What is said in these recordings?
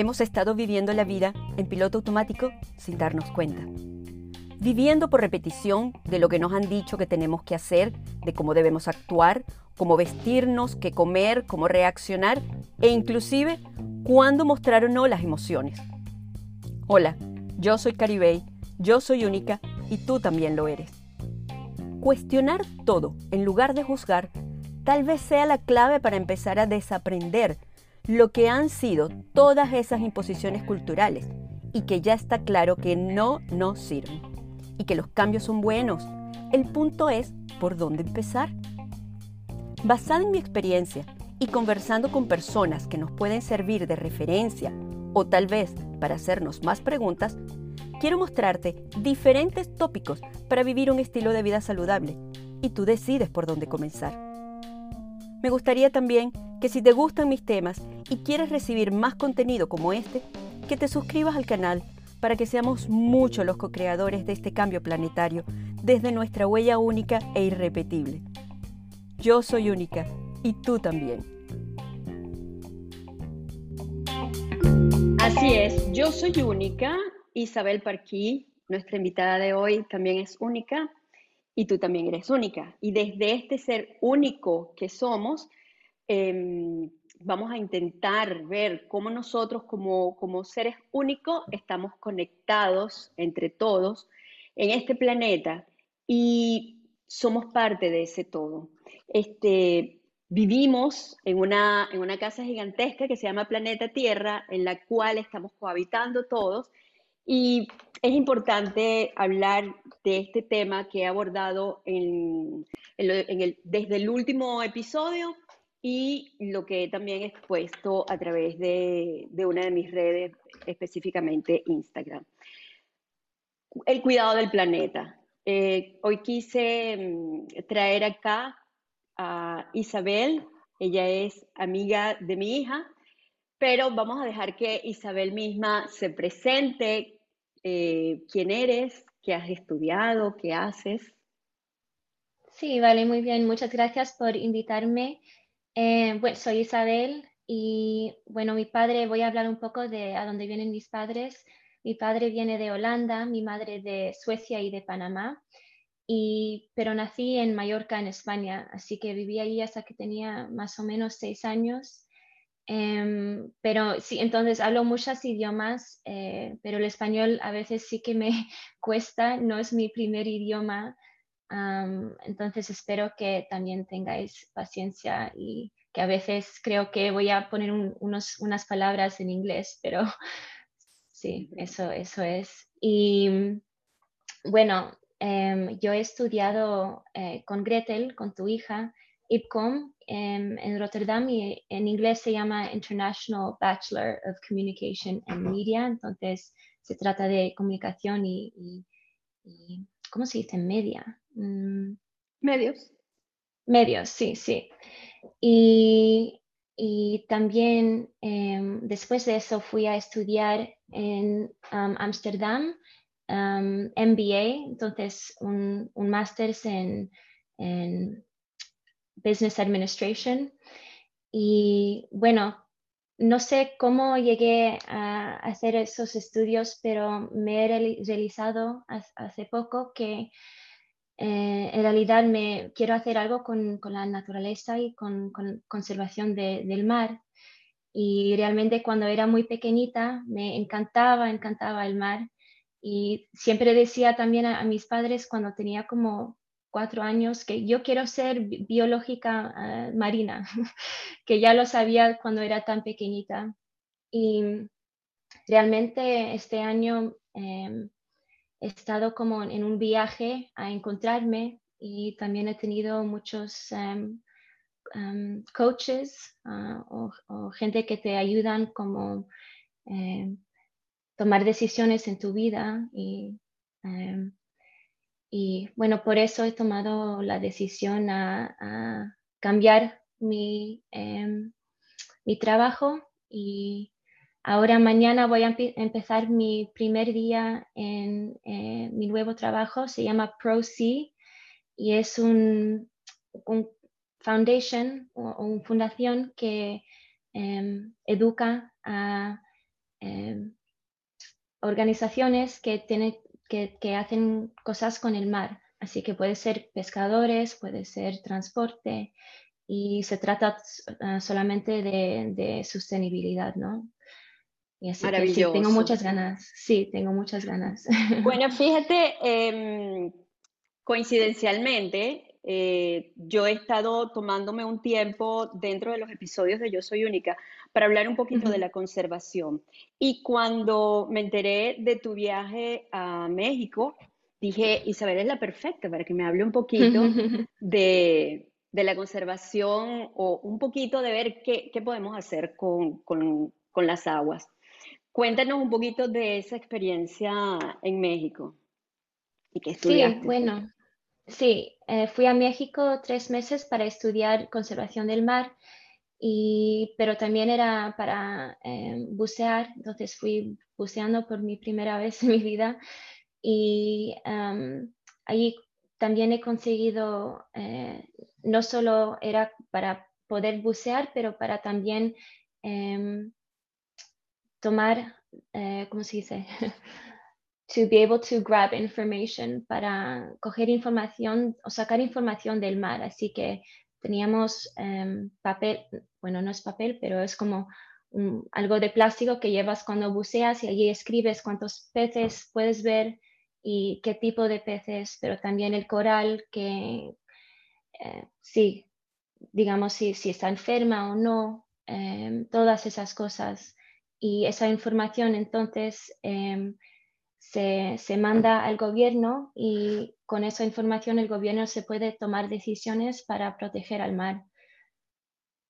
hemos estado viviendo la vida en piloto automático sin darnos cuenta. Viviendo por repetición de lo que nos han dicho que tenemos que hacer, de cómo debemos actuar, cómo vestirnos, qué comer, cómo reaccionar e inclusive cuándo mostrar o no las emociones. Hola, yo soy Caribey, yo soy única y tú también lo eres. Cuestionar todo en lugar de juzgar tal vez sea la clave para empezar a desaprender lo que han sido todas esas imposiciones culturales y que ya está claro que no nos sirven y que los cambios son buenos. El punto es por dónde empezar. Basada en mi experiencia y conversando con personas que nos pueden servir de referencia o tal vez para hacernos más preguntas, quiero mostrarte diferentes tópicos para vivir un estilo de vida saludable y tú decides por dónde comenzar. Me gustaría también que si te gustan mis temas y quieres recibir más contenido como este, que te suscribas al canal para que seamos muchos los co-creadores de este cambio planetario desde nuestra huella única e irrepetible. Yo soy única y tú también. Así es, yo soy única. Isabel Parquí, nuestra invitada de hoy, también es única y tú también eres única. Y desde este ser único que somos, Em, vamos a intentar ver cómo nosotros como, como seres únicos estamos conectados entre todos en este planeta y somos parte de ese todo. Este, vivimos en una, en una casa gigantesca que se llama Planeta Tierra, en la cual estamos cohabitando todos y es importante hablar de este tema que he abordado desde el último episodio y lo que también he expuesto a través de, una de mis redes, específicamente Instagram. El cuidado del planeta. Eh, hoy quise mm, traer acá a Isabel, ella es amiga de mi hija, pero vamos a dejar que Isabel misma se presente, eh, quién eres, qué has estudiado, qué haces. Sí, vale, muy bien. Muchas gracias por invitarme. Eh, bueno, soy Isabel y bueno, mi padre, voy a hablar un poco de a dónde vienen mis padres. Mi padre viene de Holanda, mi madre de Suecia y de Panamá, y, pero nací en Mallorca, en España, así que viví allí hasta que tenía más o menos seis años. Em, pero sí, entonces hablo muchos idiomas, eh, pero el español a veces sí que me cuesta, no es mi primer idioma, entonces espero que también tengáis paciencia y que a veces creo que voy a poner unos, unas palabras en inglés, pero sí, eso, eso es. Y bueno, em, yo he estudiado eh, con Gretel, con tu hija, IPCOM em, en Rotterdam y en inglés se llama International Bachelor of Communication and Media, entonces se trata de comunicación y, y ¿cómo se dice? Media. Mm, medios. Medios, sí, sí. Y, también em, después de eso fui a estudiar en Ámsterdam, MBA, entonces un, un máster en, en Business Administration. Y bueno, no sé cómo llegué a hacer esos estudios, pero me he realizado hace poco que eh, en realidad me quiero hacer algo con, la naturaleza y con, conservación del mar. Y realmente cuando era muy pequeñita me encantaba, encantaba el mar. Y siempre decía también a, mis padres cuando tenía como cuatro años que yo quiero ser biológica eh, marina, que ya lo sabía cuando era tan pequeñita. Y realmente este año em, he estado como en un viaje a encontrarme y también he tenido muchos em, em, coaches ah, o, gente que te ayudan como eh, tomar decisiones en tu vida y, em, bueno, por eso he tomado la decisión a, cambiar mi, mi trabajo y Ahora mañana voy a empezar mi primer día en eh, mi nuevo trabajo, se llama ProC y es un, foundation una fundación que em, educa a em, organizaciones que, hacen cosas con el mar. Así que puede ser pescadores, puede ser transporte y se trata ah, solamente de, de, sostenibilidad, ¿no? Y así que sí, tengo muchas ganas. Sí, tengo muchas ganas. Bueno, fíjate, eh, coincidencialmente, eh, yo he estado tomándome un tiempo dentro de los episodios de Yo Soy Única para hablar un poquito de la conservación. Y cuando me enteré de tu viaje a México, dije, Isabel es la perfecta para que me hable un poquito de, de la conservación o un poquito de ver qué, qué podemos hacer con, con, con las aguas. Cuéntanos un poquito de esa experiencia en México y qué estudiaste. Sí, bueno, Sí, eh, fui a México tres meses para estudiar conservación del mar, y, pero también era para eh, bucear, entonces fui buceando por mi primera vez en mi vida y um, ahí también he conseguido, eh, no solo era para poder bucear, pero para también em, tomar, ¿cómo se dice? to be able to grab information para coger información o sacar información del mar. Así que teníamos um, papel, bueno, no es papel, pero es como un, algo de plástico que llevas cuando buceas y allí escribes cuántos peces puedes ver y qué tipo de peces, pero también el coral que eh, sí, digamos si, si, está enferma o no, eh, todas esas cosas. Y esa información entonces eh, se, manda al gobierno y con esa información el gobierno se puede tomar decisiones para proteger al mar.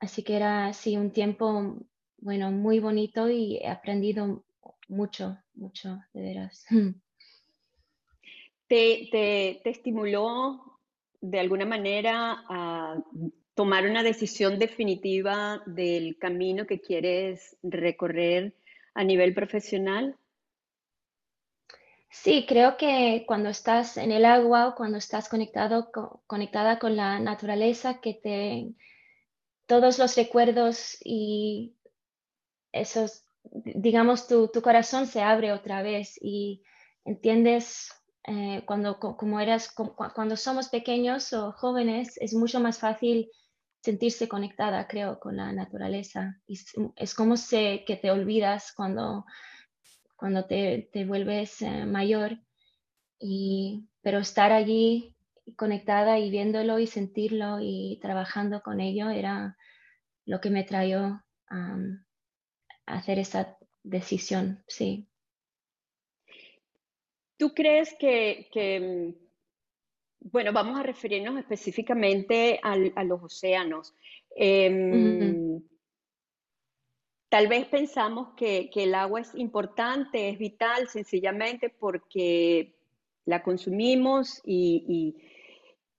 Así que era así un tiempo, bueno, muy bonito y he aprendido mucho, mucho, de veras. ¿Te, te, te estimuló de alguna manera a tomar una decisión definitiva del camino que quieres recorrer a nivel profesional? Sí, creo que cuando estás en el agua o cuando estás conectado, conectada con la naturaleza, que te todos los recuerdos y esos, digamos, tu, corazón se abre otra vez y entiendes eh, cuando, como eras, cuando somos pequeños o jóvenes, es mucho más fácil sentirse conectada, creo, con la naturaleza. Y es, como se, que te olvidas cuando cuando te, te vuelves eh, mayor, y, pero estar allí conectada y viéndolo y sentirlo y trabajando con ello era lo que me trajo a hacer esa decisión, sí. ¿Tú crees que, que bueno, vamos a referirnos específicamente al, a los océanos? Eh, Tal vez pensamos que, el agua es importante, es vital, sencillamente porque la consumimos y,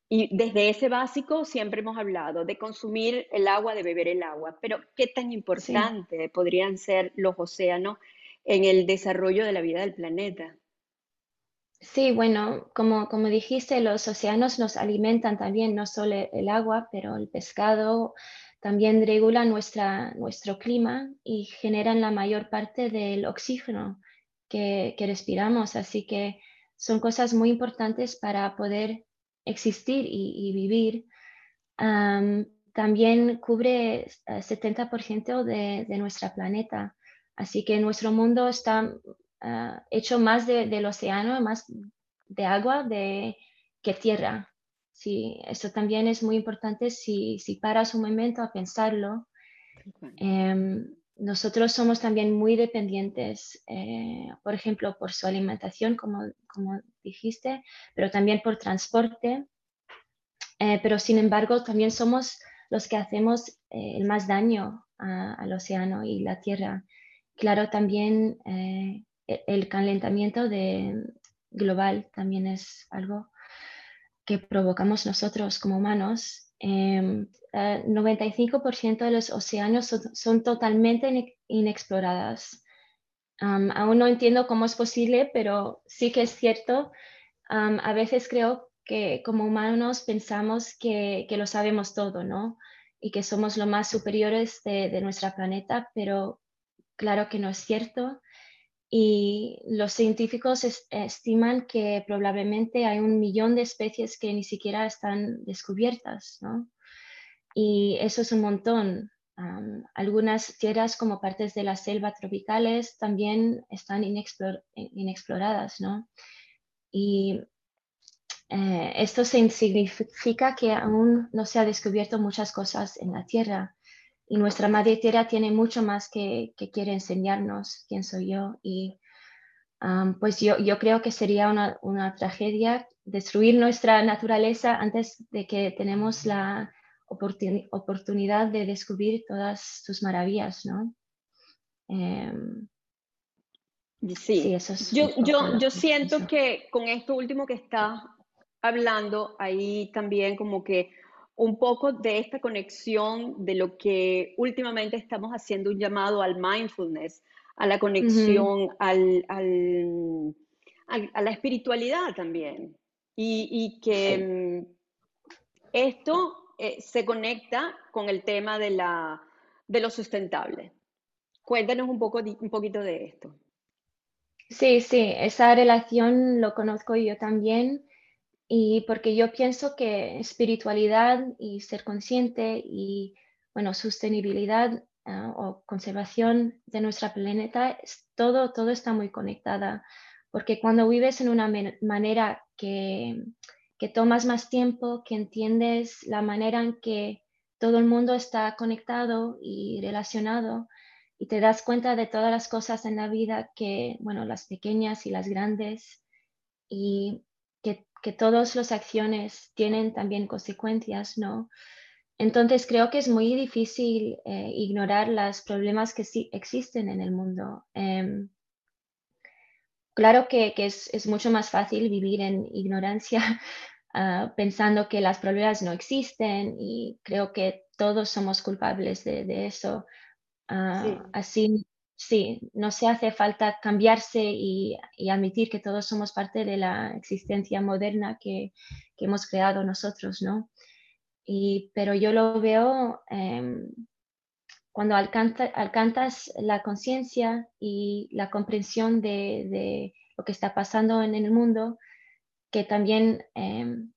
desde ese básico siempre hemos hablado de consumir el agua, de beber el agua, pero ¿qué tan importante podrían ser los océanos en el desarrollo de la vida del planeta? Sí, bueno, como, como dijiste, los océanos nos alimentan también, no solo el agua, pero el pescado, también regulan nuestra, nuestro clima y generan la mayor parte del oxígeno que, respiramos. Así que son cosas muy importantes para poder existir y, vivir. también cubre 70% de, de nuestro planeta. Así que nuestro mundo está ah, hecho más del océano, más de agua de, que tierra. Sí, eso también es muy importante si, si paras un momento a pensarlo. Em, nosotros somos también muy dependientes, eh, por ejemplo, por su alimentación, como, como dijiste, pero también por transporte. Eh, pero sin embargo, también somos los que hacemos eh, el más daño al océano y la tierra. Claro, también e-, el calentamiento global también es algo que provocamos nosotros como humanos, eh, em, 95% de los océanos son, totalmente inexploradas. aún no entiendo cómo es posible, pero sí que es cierto. a veces creo que como humanos pensamos que, lo sabemos todo, ¿no? Y que somos los más superiores de, de nuestro planeta, pero claro que no es cierto. Y los científicos estiman que probablemente hay un millón de especies que ni siquiera están descubiertas, ¿no? Y eso es un montón. algunas tierras como partes de la selva tropicales también están inexploradas, ¿no? Y eh, esto significa que aún no se ha descubierto muchas cosas en la Tierra y nuestra madre tierra tiene mucho más que, que quiere enseñarnos quién soy yo. Y pues yo, yo, creo que sería una, una, tragedia destruir nuestra naturaleza antes de que tenemos la oportunidad de descubrir todas sus maravillas, ¿no? Em, sí, eso es yo, yo, yo siento que con esto último que estás hablando, ahí también como que un poco de esta conexión de lo que últimamente estamos haciendo un llamado al mindfulness, a la conexión, al, al, a la espiritualidad también. Y, y que mm, esto eh, se conecta con el tema de, la, de lo sustentable. Cuéntanos un, poco, un poquito de esto. Sí, sí, esa relación lo conozco yo también y porque yo pienso que espiritualidad y ser consciente y, bueno, sostenibilidad ah, o conservación de nuestra planeta, todo, todo está muy conectada. Porque cuando vives en una manera que, que tomas más tiempo, que entiendes la manera en que todo el mundo está conectado y relacionado, y te das cuenta de todas las cosas en la vida que, bueno, las pequeñas y las grandes, y que todas las acciones tienen también consecuencias, ¿no? Entonces creo que es muy difícil eh, ignorar los problemas que sí existen en el mundo. Em, claro que, es, mucho más fácil vivir en ignorancia ah, pensando que los problemas no existen y creo que todos somos culpables de, eso. Ah, así sí, no se hace falta cambiarse y, admitir que todos somos parte de la existencia moderna que, hemos creado nosotros, ¿no? pero yo lo veo em, cuando alcanzas la conciencia y la comprensión de, lo que está pasando en, el mundo, que también em,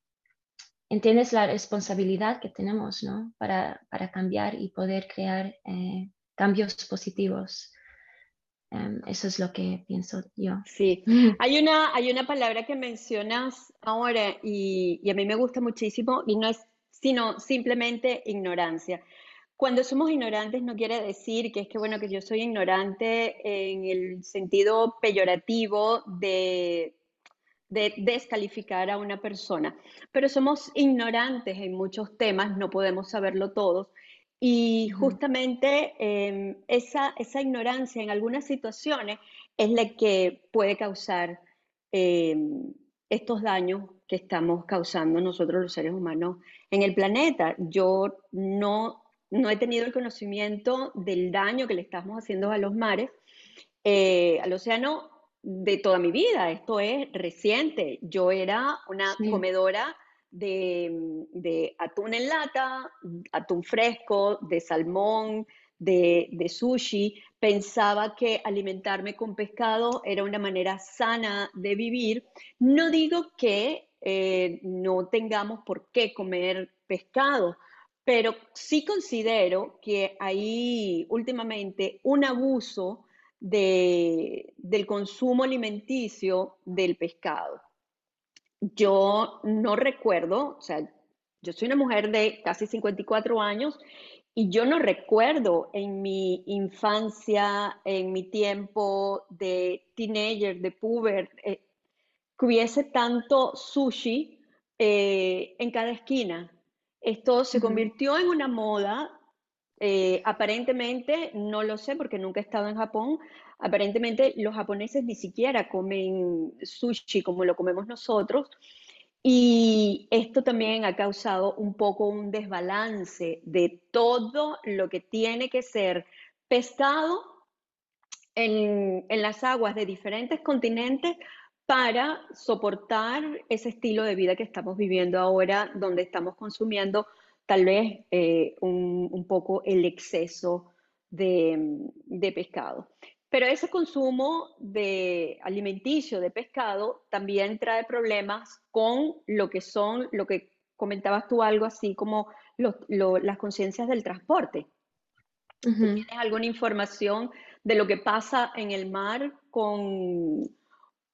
entiendes la responsabilidad que tenemos, ¿no? Para, cambiar y poder crear eh, cambios positivos. Em, eso es lo que pienso yo. Sí, hay una, hay una palabra que mencionas ahora y, y, a mí me gusta muchísimo y no es sino simplemente ignorancia. Cuando somos ignorantes no quiere decir que es que, bueno, que yo soy ignorante en el sentido peyorativo de, de descalificar a una persona, pero somos ignorantes en muchos temas, no podemos saberlo todos y justamente em, esa, esa, ignorancia en algunas situaciones es la que puede causar em, estos daños que estamos causando nosotros los seres humanos en el planeta. Yo no, no he tenido el conocimiento del daño que le estamos haciendo a los mares, eh, al océano, de toda mi vida. Esto es reciente. Yo era una comedora de, atún en lata, atún fresco, de salmón, de, sushi. Pensaba que alimentarme con pescado era una manera sana de vivir. No digo que eh, no tengamos por qué comer pescado, pero sí considero que hay últimamente un abuso del consumo alimenticio del pescado yo no recuerdo, o sea, yo soy una mujer de casi 54 años y yo no recuerdo en mi infancia, en mi tiempo de teenager, de puber, eh, que hubiese tanto sushi eh, en cada esquina. Esto se convirtió en una moda, eh, aparentemente, no lo sé porque nunca he estado en Japón, Aparentemente los japoneses ni siquiera comen sushi como lo comemos nosotros y esto también ha causado un poco un desbalance de todo lo que tiene que ser pescado en, las aguas de diferentes continentes para soportar ese estilo de vida que estamos viviendo ahora, donde estamos consumiendo tal vez eh, un, poco el exceso de pescado. Pero ese consumo de alimenticio de pescado también trae problemas con lo que son, lo que comentabas tú algo así como las conciencias del transporte. ¿Tienes alguna información de lo que pasa en el mar con,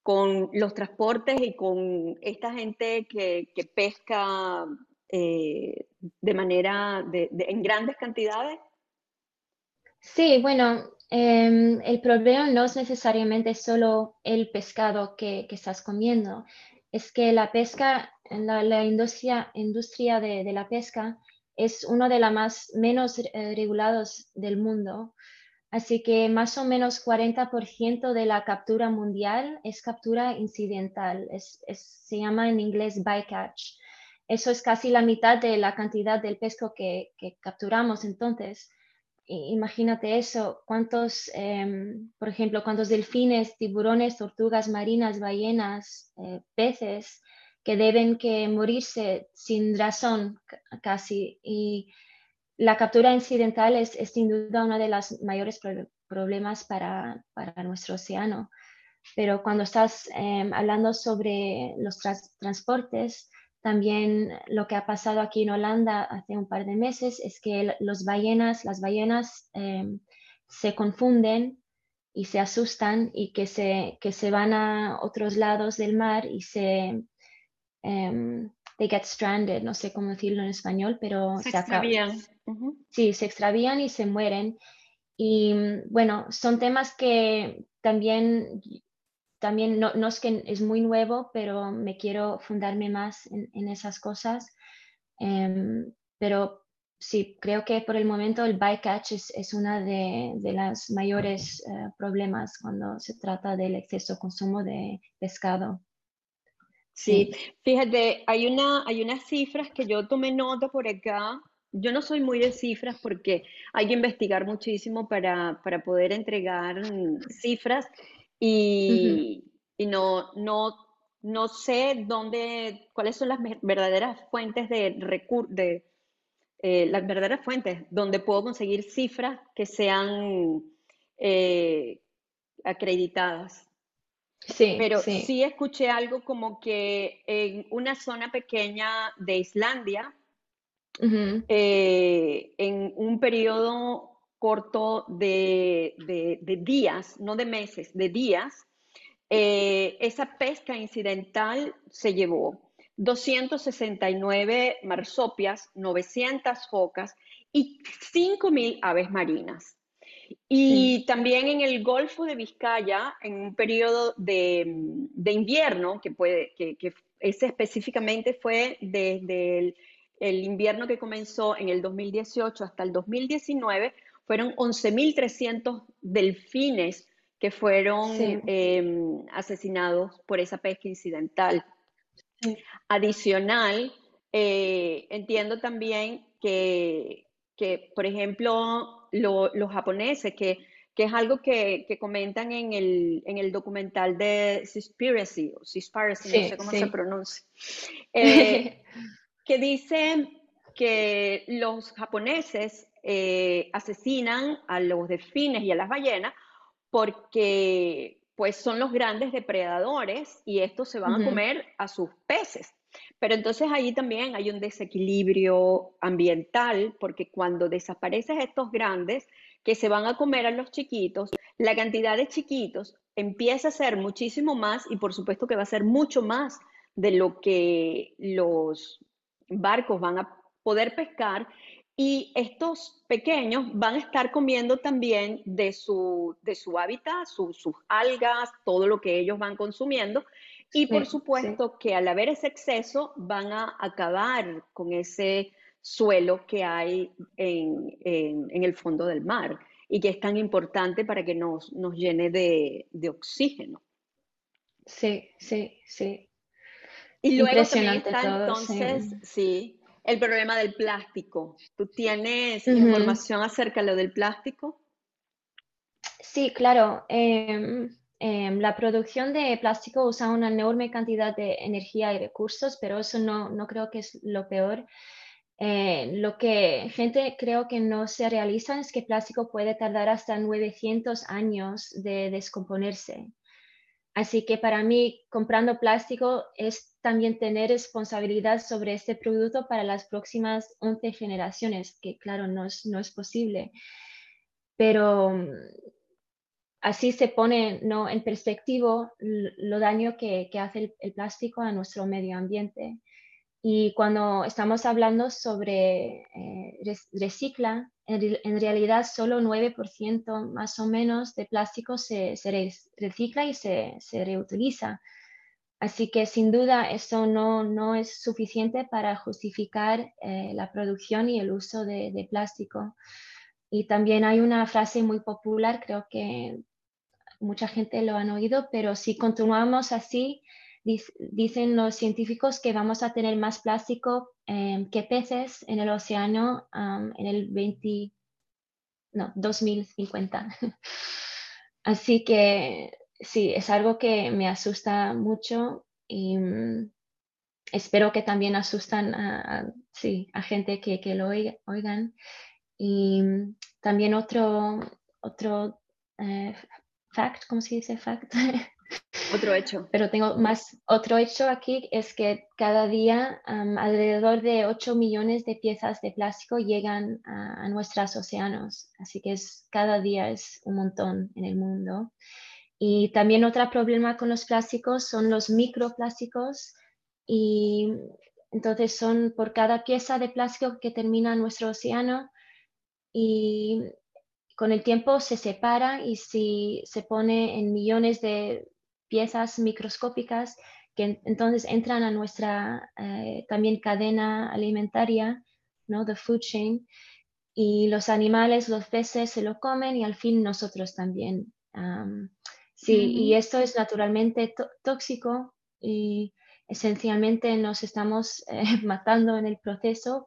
con los transportes y con esta gente que, pesca eh, de manera en grandes cantidades? Sí, bueno, em, el problema no es necesariamente solo el pescado que, estás comiendo, es que la pesca, la, la industria, industria de, la pesca es uno de los más menos eh, regulados del mundo. Así que más o menos 40% de la captura mundial es captura incidental, se llama en inglés bycatch. Eso es casi la mitad de la cantidad del pesco que, que capturamos. Entonces, imagínate eso, cuántos, em, por ejemplo, cuántos delfines, tiburones, tortugas marinas, ballenas, eh, peces que deben que morirse sin razón casi. Y la captura incidental es, sin duda uno de los mayores problemas para, nuestro océano. Pero cuando estás em, hablando sobre los transportes, también lo que ha pasado aquí en Holanda hace un par de meses es que los ballenas, las ballenas em, se confunden y se asustan y que se, que se van a otros lados del mar y se um, they get stranded, no sé cómo decirlo en español, pero se, extravían. Sí, se extravían y se mueren. Y bueno, son temas que también también no, es que es muy nuevo, pero me quiero fundarme más en, esas cosas. Em, pero sí, creo que por el momento el bycatch es, es uno de, de los mayores eh, problemas cuando se trata del exceso consumo de pescado. Sí, fíjate, hay, una, hay unas cifras que yo tomé nota por acá. Yo no soy muy de cifras porque hay que investigar muchísimo para, para poder entregar cifras y, no, no, no sé dónde, cuáles son las verdaderas fuentes de recursos, de eh, las verdaderas fuentes donde puedo conseguir cifras que sean eh, acreditadas. Sí, Pero sí. escuché algo como que en una zona pequeña de Islandia, eh, en un periodo corto de, días, no de meses, de días, eh, esa pesca incidental se llevó 269 marsopias, 900 focas y 5.000 aves marinas. Y también en el Golfo de Vizcaya, en un periodo de, invierno, que, puede, que, ese específicamente fue desde el invierno que comenzó en el 2018 hasta el 2019, fueron 11.300 delfines que fueron em, asesinados por esa pesca incidental. Adicional, eh, entiendo también que, por ejemplo, los japoneses, que, es algo que, comentan en el, documental de Seaspiracy, o Seaspiracy, no sé cómo se pronuncia, eh, que dicen que los japoneses eh, asesinan a los delfines y a las ballenas porque pues son los grandes depredadores y estos se van a comer a sus peces. Pero entonces ahí también hay un desequilibrio ambiental porque cuando desaparecen estos grandes que se van a comer a los chiquitos, la cantidad de chiquitos empieza a ser muchísimo más y por supuesto que va a ser mucho más de lo que los barcos van a poder pescar y estos pequeños van a estar comiendo también de su, de su hábitat, sus algas, todo lo que ellos van consumiendo. Y por supuesto que al haber ese exceso van a acabar con ese suelo que hay en, el fondo del mar y que es tan importante para que nos, nos llene de, oxígeno. Sí, sí, sí. Y luego también está entonces, sí el problema del plástico. ¿Tú tienes información acerca de lo del plástico? Sí, claro. Em, em, la producción de plástico usa una enorme cantidad de energía y recursos, pero eso no, no creo que es lo peor. Eh, lo que gente creo que no se realiza es que el plástico puede tardar hasta 900 años de descomponerse. Así que para mí, comprando plástico es también tener responsabilidad sobre este producto para las próximas 11 generaciones, que claro, no es, no es posible. Pero mm, así se pone ¿no? en perspectiva lo daño que, que hace el, plástico a nuestro medio ambiente. Y cuando estamos hablando sobre eh, recicla, en, realidad solo 9% más o menos de plástico se, recicla y se, reutiliza. Así que sin duda eso no, no es suficiente para justificar eh, la producción y el uso de, de, plástico. Y también hay una frase muy popular, creo que mucha gente lo han oído, pero si continuamos así, dicen los científicos que vamos a tener más plástico em, que peces en el océano en el 20, no, 2050. Así que sí, es algo que me asusta mucho y mm, espero que también asustan a, sí, a gente que, que, lo oigan. Y mm, también otro, otro eh, fact, ¿cómo se dice fact? Otro hecho. Pero tengo más, otro hecho aquí es que cada día alrededor de 8 millones de piezas de plástico llegan a, nuestros océanos, así que es, cada día es un montón en el mundo. Y también otro problema con los plásticos son los microplásticos y entonces son por cada pieza de plástico que termina en nuestro océano y con el tiempo se separa y si se pone en millones de piezas microscópicas que entonces entran a nuestra eh, también cadena alimentaria, ¿no? The food chain, y los animales, los peces se lo comen y al fin nosotros también. sí, y esto es naturalmente tóxico y esencialmente nos estamos eh, matando en el proceso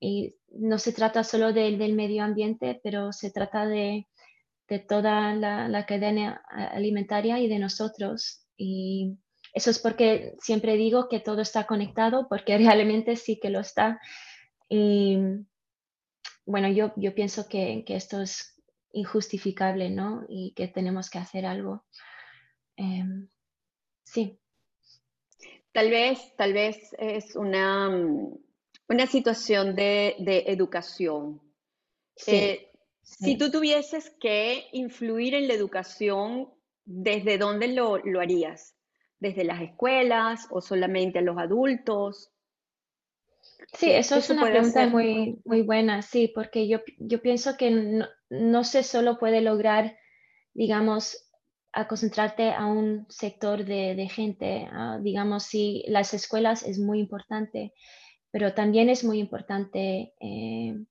y no se trata solo del medio ambiente, pero se trata de, de toda la, cadena alimentaria y de nosotros. Y eso es porque siempre digo que todo está conectado, porque realmente sí que lo está. Y bueno, yo, yo pienso que, que esto es injustificable, ¿no? Y que tenemos que hacer algo. Em, sí. Tal vez, tal vez es una, una situación de, de educación. Sí. Eh, si tú tuvieses que influir en la educación, ¿desde dónde lo, harías? ¿Desde las escuelas o solamente a los adultos? Sí, eso es una pregunta muy, muy buena, sí, porque yo, yo pienso que no, se solo puede lograr, digamos, a concentrarte a un sector de, gente. digamos, sí, las escuelas es muy importante, pero también es muy importante eh,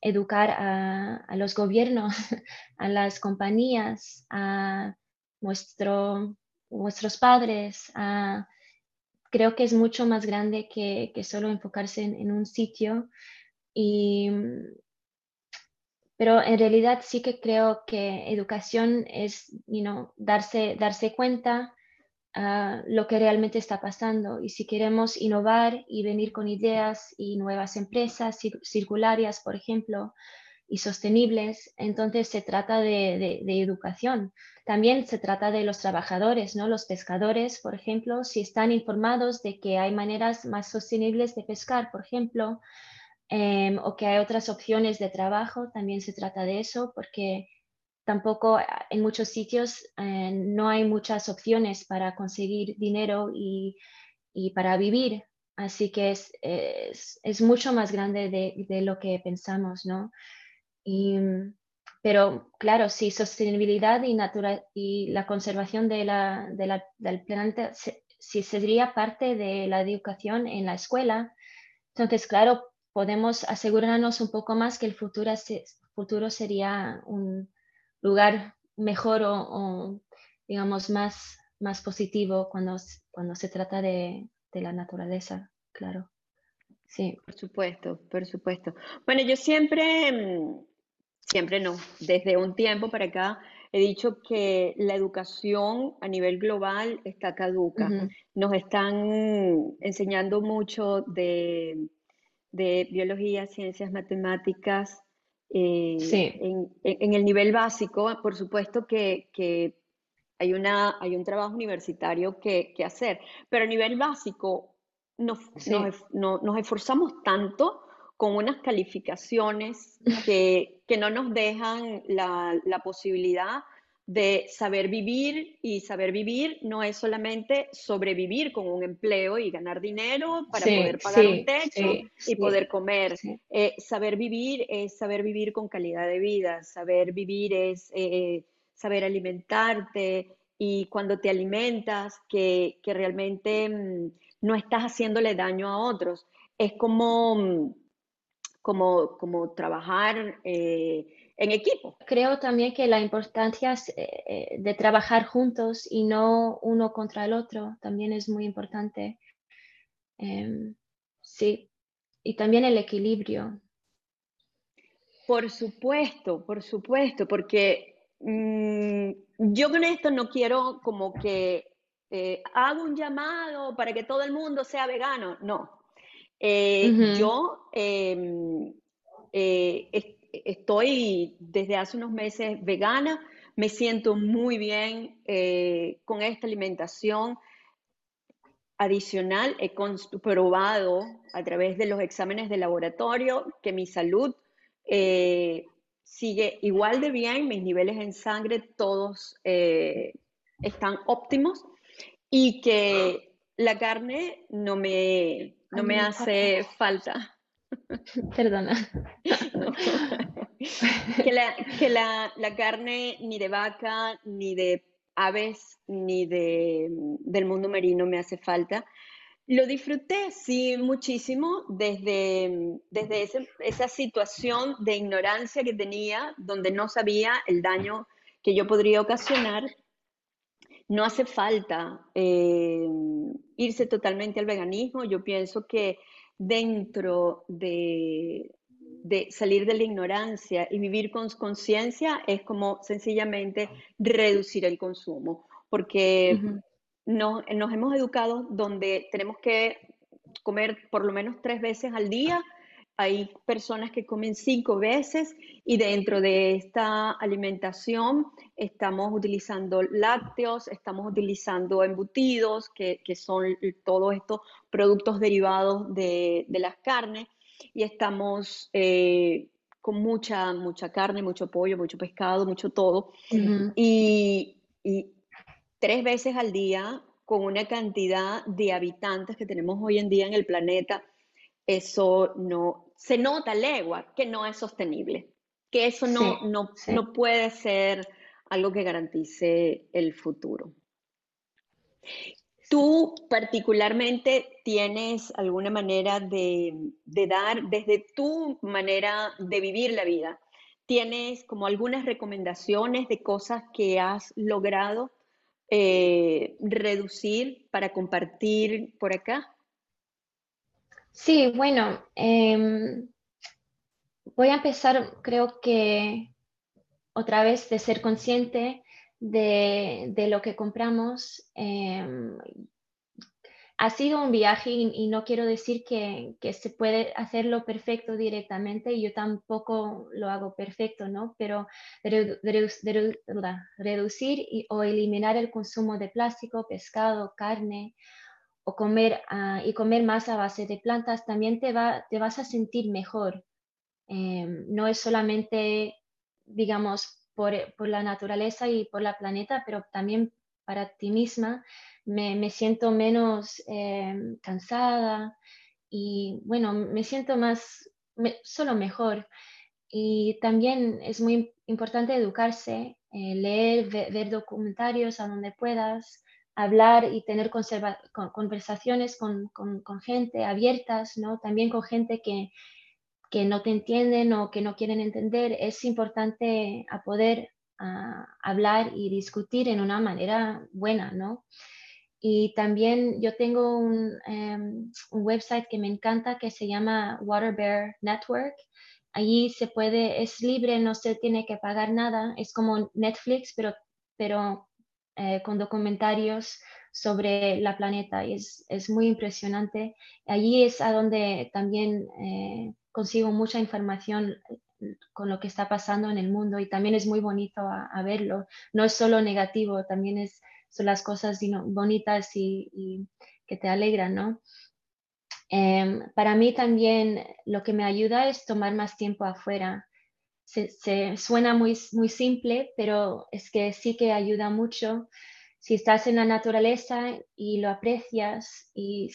educar a, los gobiernos, a las compañías, a nuestro, nuestros padres. creo que es mucho más grande que, solo enfocarse en, un sitio. Y, pero en realidad sí que creo que educación es you darse, darse cuenta lo que realmente está pasando. Y si queremos innovar y venir con ideas y nuevas empresas circulares, por ejemplo, y sostenibles, entonces se trata de, educación. También se trata de los trabajadores, ¿no? Los pescadores, por ejemplo, si están informados de que hay maneras más sostenibles de pescar, por ejemplo, em, o que hay otras opciones de trabajo, también se trata de eso, porque tampoco ah, en muchos sitios eh, no hay muchas opciones para conseguir dinero y, para vivir. Así que es, es, mucho más grande de, lo que pensamos, ¿no? pero claro, si sostenibilidad y, natural, y la conservación de la, del planeta si sería parte de la educación en la escuela, entonces, claro, podemos asegurarnos un poco más que el futuro, futuro sería un, lugar mejor o, digamos, más, más positivo cuando, cuando se trata de, la naturaleza, claro. Sí. Por supuesto, por supuesto. Bueno, yo siempre, mm, siempre no, desde un tiempo para acá he dicho que la educación a nivel global está caduca. Nos están enseñando mucho de de biología, ciencias, matemáticas, eh, en, el nivel básico, por supuesto que, hay, una, hay un trabajo universitario que, hacer, pero a nivel básico nos, nos, esforzamos tanto con unas calificaciones que, no nos dejan la, la posibilidad de saber vivir y saber vivir no es solamente sobrevivir con un empleo y ganar dinero para poder pagar un techo y poder comer. Eh, saber vivir es saber vivir con calidad de vida, saber vivir es eh, saber alimentarte y cuando te alimentas que, realmente mm, no estás haciéndole daño a otros. Es como, mm, como, como trabajar. Eh, en equipo. Creo también que la importancia eh, eh, de trabajar juntos y no uno contra el otro también es muy importante. Em, sí, y también el equilibrio. Por supuesto, por supuesto, porque mm, yo con esto no quiero como que eh, hago un llamado para que todo el mundo sea vegano, no. Yo em, estoy desde hace unos meses vegana, me siento muy bien eh, con esta alimentación adicional. He comprobado a través de los exámenes de laboratorio que mi salud eh, sigue igual de bien, mis niveles en sangre todos eh, están óptimos y que la carne no me, no me hace falta. Perdona. que, la, carne ni de vaca, ni de aves, ni de, del mundo marino me hace falta. Lo disfruté, sí, muchísimo desde, desde esa situación de ignorancia que tenía, donde no sabía el daño que yo podría ocasionar. No hace falta eh, irse totalmente al veganismo. Yo pienso que dentro de, salir de la ignorancia y vivir con conciencia es como sencillamente reducir el consumo, porque nos hemos educado donde tenemos que comer por lo menos tres veces al día. Hay personas que comen cinco veces y dentro de esta alimentación estamos utilizando lácteos, estamos utilizando embutidos, que, son todos estos productos derivados de, las carnes, y estamos eh, con mucha, mucha carne, mucho pollo, mucho pescado, mucho todo. y, y tres veces al día, con una cantidad de habitantes que tenemos hoy en día en el planeta, eso no, se nota legua que no es sostenible, que eso no, no, no puede ser algo que garantice el futuro. ¿Tú particularmente tienes alguna manera de, dar, desde tu manera de vivir la vida, tienes como algunas recomendaciones de cosas que has logrado eh, reducir para compartir por acá? Sí, bueno, em, voy a empezar, creo que otra vez de ser consciente de, lo que compramos. Em, ha sido un viaje y, no quiero decir que, se puede hacerlo perfecto directamente yo tampoco lo hago perfecto, ¿no? Pero reducir o eliminar el consumo de plástico, pescado, carne, o comer ah, y comer más a base de plantas, también te, va, te vas a sentir mejor. Em, no es solamente, digamos, por, por, la naturaleza y por la planeta, pero también para ti misma. Me, me siento menos em, cansada y, bueno, me siento más, solo mejor. Y también es muy importante educarse, eh, leer, ver, documentarios a donde puedas, hablar y tener conversaciones con, gente abiertas, ¿no? También con gente que, no te entienden o que no quieren entender. Es importante a poder hablar y discutir en una manera buena, ¿no? Y también yo tengo un, em, un, website que me encanta que se llama Water Bear Network. Allí se puede, es libre, no se tiene que pagar nada. Es como Netflix, pero, pero eh, con documentarios sobre la planeta y es, es muy impresionante. Allí es a donde también eh, consigo mucha información con lo que está pasando en el mundo y también es muy bonito a, verlo. No es solo negativo, también es, son las cosas bonitas y, que te alegran, ¿no? Em, para mí también lo que me ayuda es tomar más tiempo afuera. Se, suena muy, muy simple, pero es que sí que ayuda mucho. Si estás en la naturaleza y lo aprecias y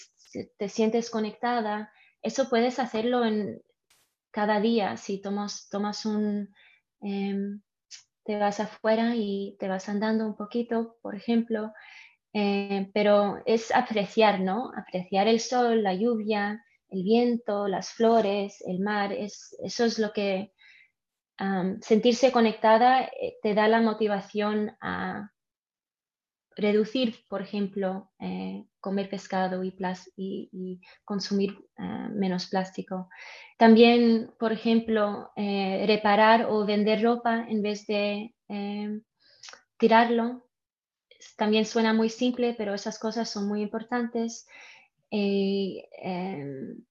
te sientes conectada, eso puedes hacerlo en, cada día, si tomas, tomas un, em, te vas afuera y te vas andando un poquito, por ejemplo, eh, pero es apreciar, ¿no? Apreciar el sol, la lluvia, el viento, las flores, el mar, es, eso es lo que sentirse conectada eh, te da la motivación a reducir, por ejemplo, eh, comer pescado y, consumir eh, menos plástico. También, por ejemplo, eh, reparar o vender ropa en vez de tirarlo. También suena muy simple, pero esas cosas son muy importantes. Em,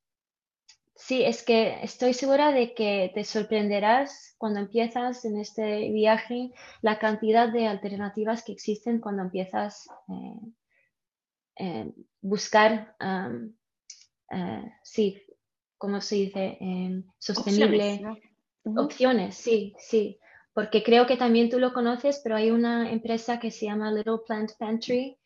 Sí, es que estoy segura de que te sorprenderás cuando empiezas en este viaje la cantidad de alternativas que existen cuando empiezas a eh, eh, buscar, eh, sí, ¿cómo se dice? sostenible. Opciones, sí, sí. Porque creo que también tú lo conoces, pero hay una empresa que se llama Little Plant Pantry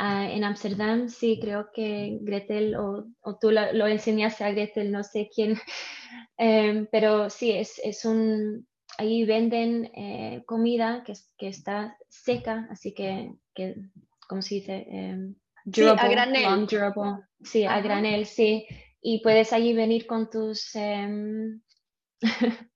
Ah, en Ámsterdam, sí, creo que Gretel o, tú lo, enseñaste a Gretel, no sé quién, em, pero sí, es, es, un, ahí venden eh, comida que, que, está seca, así que, que ¿cómo se dice? Sí, a granel. Sí, a granel, sí. Y puedes allí venir con tus... Em,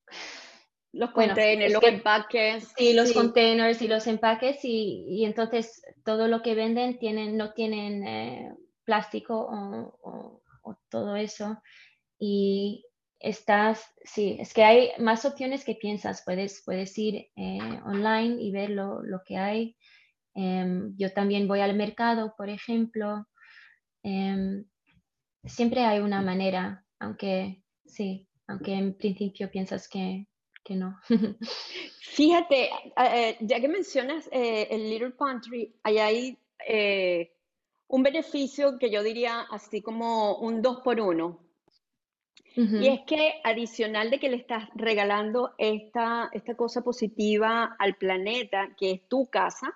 los containers, los empaques. Sí, los containers y los empaques y, entonces todo lo que venden tienen, no tienen eh, plástico o, todo eso. Y estás, sí, es que hay más opciones que piensas. Puedes, puedes ir eh, online y ver lo, que hay. Em, yo también voy al mercado, por ejemplo. Em, siempre hay una manera, aunque sí, aunque en principio piensas que que no. Fíjate, eh, ya que mencionas eh, el Little Pantry, ahí hay eh, un beneficio que yo diría así como un dos por uno. Y es que adicional de que le estás regalando esta, esta cosa positiva al planeta, que es tu casa,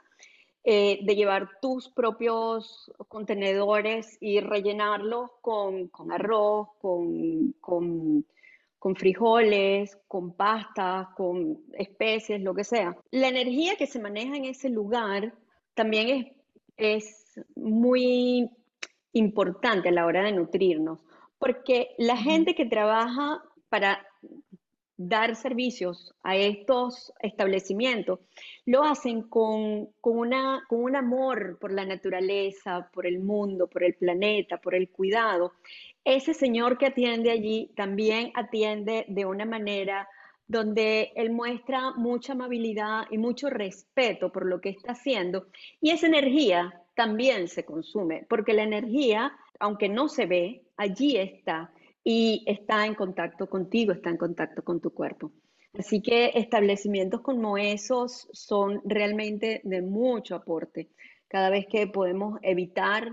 de llevar tus propios contenedores y rellenarlos con, con arroz, con, con con frijoles, con pasta, con especies, lo que sea. La energía que se maneja en ese lugar también es, es muy importante a la hora de nutrirnos, porque la gente que trabaja para dar servicios a estos establecimientos, lo hacen con, con, una, con un amor por la naturaleza, por el mundo, por el planeta, por el cuidado. Ese señor que atiende allí también atiende de una manera donde él muestra mucha amabilidad y mucho respeto por lo que está haciendo. Y esa energía también se consume, porque la energía, aunque no se ve, allí está y está en contacto contigo, está en contacto con tu cuerpo. Así que establecimientos como esos son realmente de mucho aporte. Cada vez que podemos evitar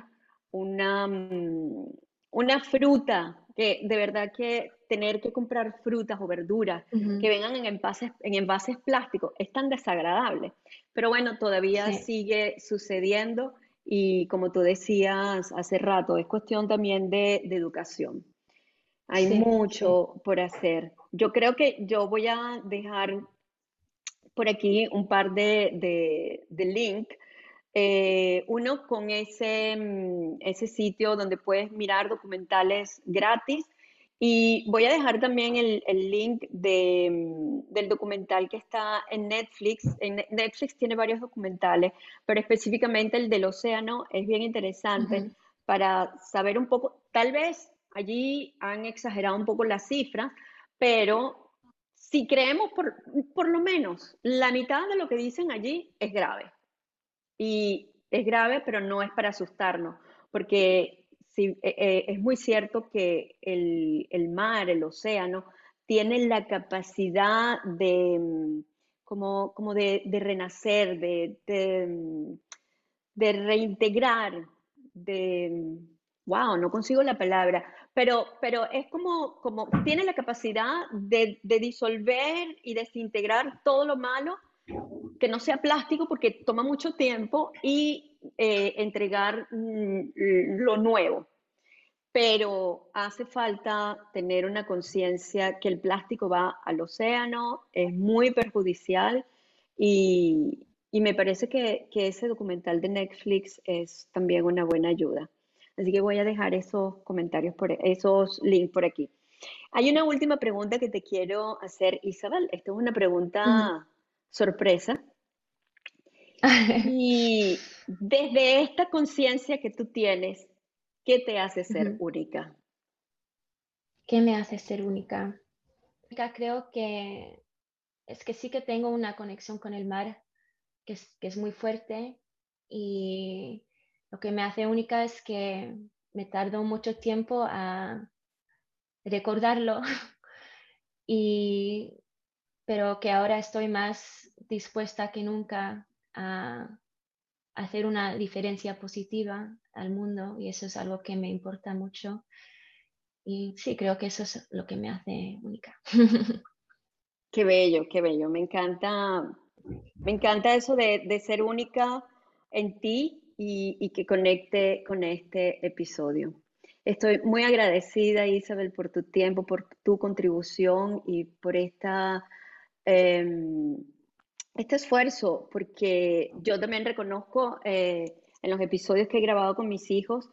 una, mm, una fruta, que de verdad que tener que comprar frutas o verduras que vengan en envases, en envases plásticos es tan desagradable. Pero bueno, todavía sigue sucediendo y como tú decías hace rato, es cuestión también de, de educación. Hay mucho por hacer. Yo creo que yo voy a dejar por aquí un par de, de, de links eh, uno con ese, mm, ese sitio donde puedes mirar documentales gratis. Y voy a dejar también el, el link de, mm, del documental que está en Netflix. En Netflix tiene varios documentales, pero específicamente el del océano es bien interesante para saber un poco, tal vez allí han exagerado un poco las cifras, pero si creemos por, por lo menos la mitad de lo que dicen allí es grave. Y es grave, pero no es para asustarnos, porque eh, eh, es muy cierto que el, el, mar, el océano, tiene la capacidad de, mm, como, como de, de renacer, de, de, mm, de, reintegrar, de, wow, no consigo la palabra, pero, pero es como, como tiene la capacidad de, de disolver y desintegrar todo lo malo que no sea plástico porque toma mucho tiempo y eh, entregar mm, lo nuevo. Pero hace falta tener una conciencia que el plástico va al océano, es muy perjudicial y, y me parece que, que, ese documental de Netflix es también una buena ayuda. Así que voy a dejar esos comentarios, por, esos links por aquí. Hay una última pregunta que te quiero hacer, Isabel. Esta es una pregunta sorpresa. Y desde esta conciencia que tú tienes, ¿qué te hace ser única? ¿Qué me hace ser única? Creo que es que sí que tengo una conexión con el mar que es, que es muy fuerte y lo que me hace única es que me tardo mucho tiempo a recordarlo y pero que ahora estoy más dispuesta que nunca a hacer una diferencia positiva al mundo y eso es algo que me importa mucho. Y sí, creo que eso es lo que me hace única. Qué bello, qué bello. Me encanta, me encanta eso de, ser única en ti y, que conecte con este episodio. Estoy muy agradecida, Isabel, por tu tiempo, por tu contribución y por esta Em, este esfuerzo, porque yo también reconozco eh, en los episodios que he grabado con mis hijos,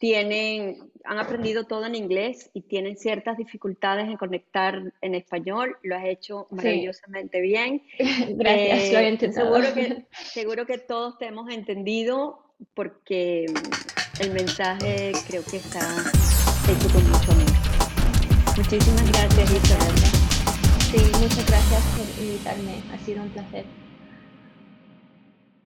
tienen, han aprendido todo en inglés y tienen ciertas dificultades en conectar en español. Lo has hecho maravillosamente bien. Gracias, lo he eh, Seguro que, seguro que todos te hemos entendido porque el mensaje creo que está hecho con mucho amor. Muchísimas gracias, Isabel. Sí, muchas gracias por invitarme. Ha sido un placer.